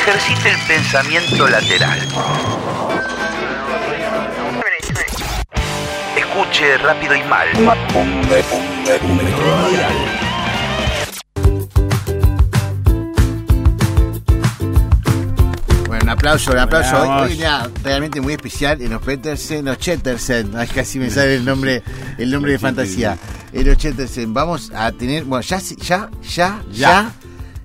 ejercite el pensamiento lateral. Escuche rápido y mal. Bueno, un aplauso, un aplauso. Hoy, día realmente muy especial en los Petersen, los Chettersen. Casi me sale el nombre, el nombre de fantasía. En los Chettersen. Vamos a tener, bueno, ya, ya, ya, ya,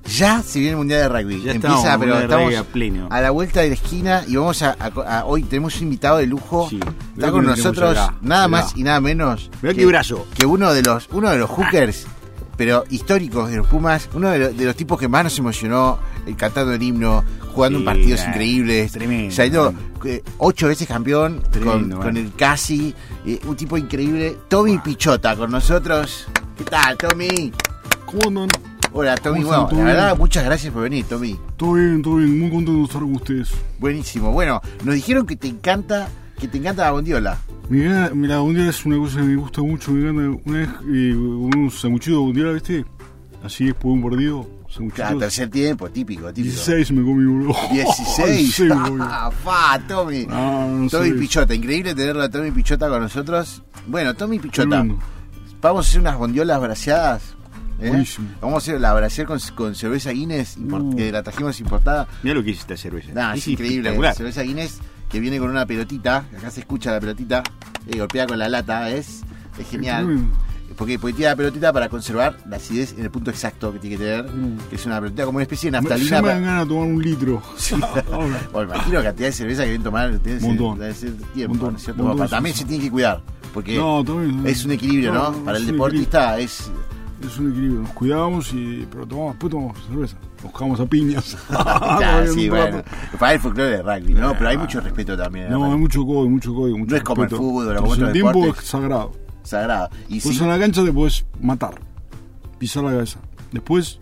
ya se viene el Mundial de Rugby. Ya Empieza, estamos, pero estamos a pleno. a la vuelta de la esquina y vamos a, a- a- hoy tenemos un invitado de lujo. Sí. Está con nosotros acá. nada Mirá. más y nada menos Mirá que, qué brazo. que uno de los uno de los hookers pero históricos de los Pumas, uno de los, de los tipos que más nos emocionó eh, cantando el himno, jugando Sí, en partidos eh, increíbles, tremendo. saliendo eh, ocho veces campeón con, Tremendo, con bueno. el casi, eh, un tipo increíble, Tommy Pichota con nosotros. ¿Qué tal, Tommy? ¿Cómo andan? Hola, Tommy. ¿Cómo Bueno, la verdad, muchas gracias por venir, Tommy. Todo bien, todo bien. Muy contento de estar con ustedes. Buenísimo. Bueno, nos dijeron que te encanta, que te encanta la bondiola. Mira, un día es una cosa que me gusta mucho. Me encanta. Una vez eh, unos sanguchitos de mundial, ¿viste? Así después de un partido. Cada tercer tiempo, típico, típico. 16 me comí, bro. 16. 16 me comí. Ah, fa, Tommy. Ah, no Tommy sé. Pichota, increíble tenerlo a Tommy Pichota con nosotros. Bueno, Tommy Pichota, vamos a hacer unas bondiolas braseadas. ¿Eh? Buenísimo. Vamos a hacer la brasear con, con cerveza Guinness, Uh. que la trajimos importada. Mira lo que es esta cerveza. Nah, es, increíble. espectacular. Cerveza Guinness que viene con una pelotita. Acá se escucha la pelotita. eh, golpea con la lata. Es, es genial. Porque, porque tiene la pelotita para conservar la acidez en el punto exacto que tiene que tener. Mm. Que es una pelotita como una especie de Me- naftalina. Me para- dan ganas de tomar un litro. Bueno, imagino la cantidad de cerveza que deben tomar ustedes Montón. debe ser tiempo, Montón, ¿no es cierto? montón, Bueno, sí, también sí. se tiene que cuidar, porque No, también. es un equilibrio, ¿no? No, Para el deportista es... Es un equilibrio. Nos cuidamos, y, pero tomamos, después tomamos cerveza. Nos cagamos a piñas. Claro, sí, Un bueno, para el folclore de rugby, ¿no? Pero hay mucho respeto también. No, hay mucho código, mucho código. Mucho No es como el fútbol, como el tiempo deportes. es sagrado. Sagrado. Y Pues sí, en la cancha te puedes matar, pisar la cabeza. Después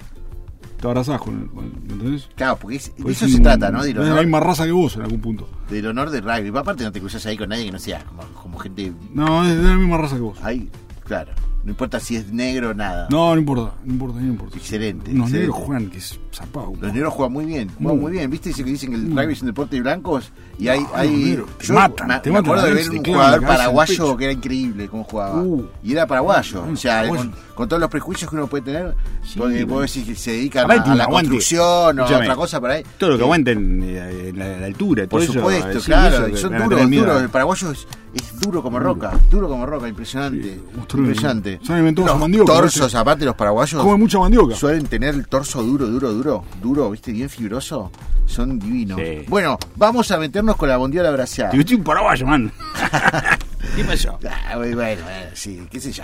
te abrazás con el. Con el- ¿Me entendés? claro, porque es- de Pues eso es se trata, ¿no? La honor, misma raza que vos en algún punto. del honor del rugby. Aparte no te cruzas ahí con nadie que no sea como, como gente... No, es de la misma raza que vos. Ahí, claro. No importa si es negro o nada. No, no importa, no importa, no importa. Excelente, Los negros juegan que es zapado. Los negros juegan muy bien, juegan muy bien. ¿Viste? Dice que dicen que el rugby es un deporte de blancos y hay... No, hay te yo matan, me, te me matan, acuerdo de ver un jugador paraguayo que era increíble cómo jugaba. Uh. y era paraguayo. O sea, con, con todos los prejuicios que uno puede tener, Sí, porque puedo decir que se dedican Aparte a, la construcción o a otra cosa por ahí. Todo lo que Eh, aguanten eh, en la, la altura. Por todo eso, supuesto, sí, claro. eso son duros, duros. El paraguayo es, es duro como roca. Duro como roca, impresionante. impresionante. Se han inventado Los esa mandioca, torsos, ¿viste? aparte los paraguayos. Come mucha mandioca. Suelen tener el torso duro, duro, duro, duro, viste, bien fibroso. Son divinos. Sí. Bueno, vamos a meternos con la bondiola braseada. Te un paraguayo, man. ¿Qué pasó? Ah, bueno, bueno, bueno, sí, qué sé yo.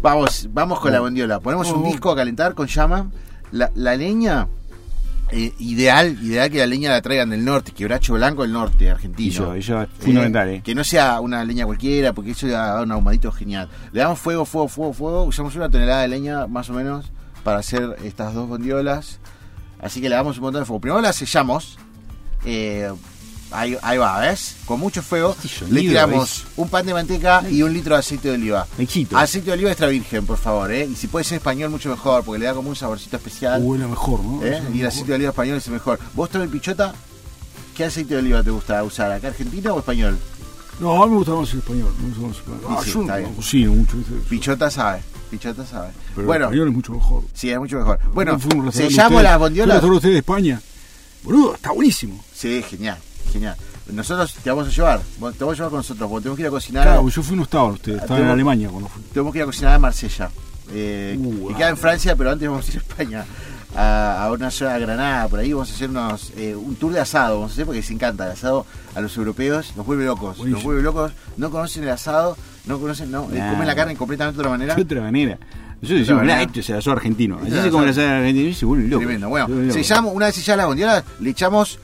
Vamos, vamos con la bondiola. Ponemos un disco a calentar con llama. La, la leña, eh, ideal, ideal que la leña la traigan del norte, quebracho blanco del norte, argentino. Eso, eso es fundamental, ¿eh? Que no sea una leña cualquiera, porque eso da un ahumadito genial. Le damos fuego, fuego, fuego, fuego. Usamos una tonelada de leña, más o menos, para hacer estas dos bondiolas. Así que le damos un montón de fuego. Primero la sellamos. Ahí, ahí va, ¿ves? Con mucho fuego. Le tiramos un pan de manteca y un litro de aceite de oliva. Éxito. Aceite de oliva extra virgen, por favor, ¿eh? Y si puede ser español, mucho mejor, porque le da como un saborcito especial. Huele mejor, ¿no? ¿eh? Y el aceite de oliva español es el mejor. ¿Vos, Tommy Pichota, qué aceite de oliva te gusta usar? ¿Acá argentino o español? No, a mí me gusta más el español. Me gusta más el español. Ah, Sí, yo no cocino mucho. Pichota sabe. Pichota sabe. Pero bueno, el español es mucho mejor. sí, es mucho mejor. Bueno, Yo fui a un restaurante sellamos de las bondiolas. a ustedes de España. Boludo, está buenísimo. Sí, genial, genial. Nosotros te vamos a llevar, te vamos a llevar con nosotros, porque tenemos que ir a cocinar. Claro, yo fui no estaban ustedes, estaban en Alemania cuando fui. Tenemos que ir a cocinar a Marsella. Eh, Uh, que ah. queda en Francia, pero antes vamos a ir a España. A, a una zona de Granada, por ahí vamos a hacer unos, eh, un tour de asado, vamos a hacer porque les encanta el asado a los europeos, nos vuelve locos, nos Buenísimo. vuelve locos, no conocen el asado, no conocen, no, eh, Nah. comen la carne completamente de otra manera. De otra manera. Yo decía, mirá, esto es el asado argentino. Así se come el asado. argentino y se vuelve loco. Tremendo. Bueno, Se sellamos, una vez selladas las bondiolas, le echamos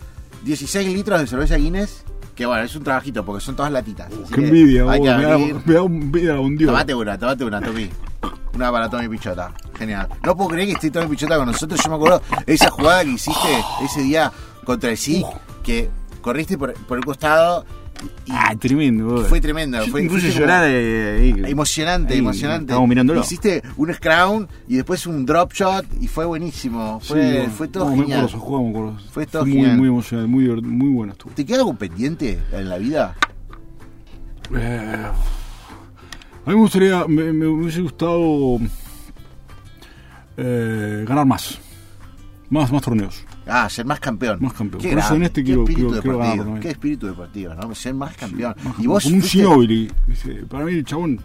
16 litros de cerveza Guinness, que bueno, es un trabajito porque son todas latitas. así Qué que envidia, hay vos, que me da, me da envidia un dios. Tomate una, tomate una, Tommy. Una para Tommy Pichota. Genial. No puedo creer que esté Tommy Pichota con nosotros. Yo me acuerdo esa jugada que hiciste ese día contra el SIC, que corriste por, por el costado Ah, tremendo. boludo. Fue tremendo. Fue, puse llorar. eh. Emocionante, Ahí, emocionante. Estábamos mirándolo. Hiciste un scrown y después un drop shot y fue buenísimo. Fue, fue todo no, genial. jugamos. Fue todo muy, genial. muy emocionante, muy bueno estuvo. ¿Te queda algo pendiente en la vida? Eh, a mí me gustaría, me, me hubiese gustado eh, ganar más. Más, más torneos. Ah, ser más campeón. Más campeón. Qué Por eso en este qué quiero- espíritu quiero- quiero ganar deportivo. también. Qué espíritu deportivo, ¿no? Ser más campeón. Más y vos como un fuiste-. ¿viste? Para mí el chabón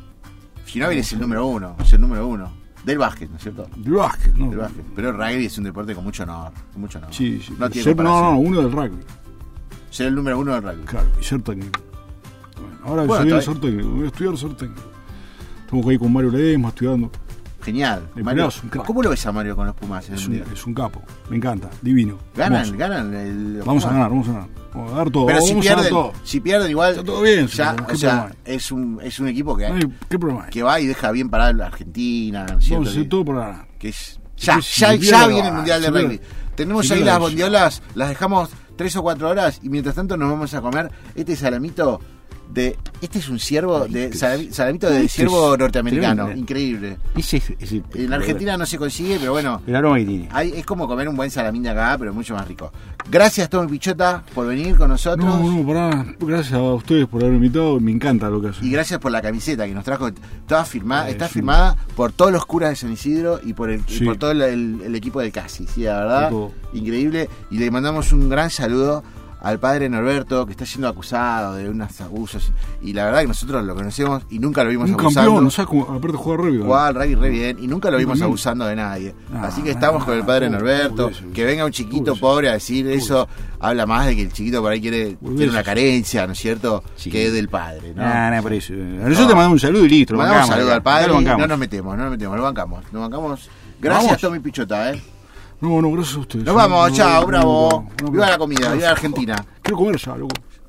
Ginóbili es el número uno, es el número uno. Del básquet, ¿no es cierto? del básquet, ¿no? Del básquet. Pero el rugby es un deporte con mucho honor. Con mucho honor. Sí, sí. No tiene Ser- no, no, uno del rugby. Ser el número uno del rugby. Claro, y ser técnico. Bueno, ahora Bueno, viene a ser técnico, voy a estudiar técnico. Estamos ahí con Mario Ledesma estudiando. Genial. Mario. ¿Cómo lo ves a Mario con los Pumas Es un, es un capo, me encanta, divino. Ganan, hermoso. ganan. El, Vamos a ganar, vamos a ganar. Vamos a dar todo, Pero si vamos a dar pierden, todo. si pierden igual. Está todo bien, ya, sí, ¿qué o sea, es un, es un equipo que, No hay- ¿Qué problema hay? que va y deja bien parada la Argentina. Vamos a Que- todo para ganar. que es ya, que si ya, ya viene el Mundial de. Rugby. Tenemos ahí las bondiolas, las dejamos tres o cuatro horas y mientras tanto nos vamos a comer este salamito de... Este es un ciervo, de salami- salamito de ciervo norteamericano, increíble. En Argentina no se consigue, pero bueno, El aroma que tiene. es como comer un buen salamín de acá, pero mucho más rico. Gracias, Tommy Pichota, por venir con nosotros. No, no, pará. Gracias a ustedes por haberme invitado. Me encanta lo que hacen. Y gracias por la camiseta que nos trajo. Toda firmada, está firmada por todos los curas de San Isidro y por el, por todo el, equipo del CASI. Sí, la verdad, increíble. Y le mandamos un gran saludo al padre Norberto, que está siendo acusado de unos abusos. Y la verdad que nosotros lo conocemos y nunca lo vimos un abusando. campeón, sabes cómo, aparte juega. Jugaba al rugby re bien y nunca lo vimos abusando de nadie. Ah, Así que estamos con el padre ah, Norberto. boludeces. Que venga un chiquito pobre a decir eso, habla más de que el chiquito por ahí quiere tiene una carencia, ¿no es cierto? Sí. Que es del padre, ¿no? Nada, nada, por eso. Nosotros te mandamos un saludo y listo. Mandamos un saludo al padre, no nos metemos, no nos metemos, lo bancamos, lo bancamos. Gracias. Tommy Pichota, eh. No, no, gracias a ustedes. Nos vamos, chao, bravo. Viva la comida, viva Argentina. Quiero comer ya, loco.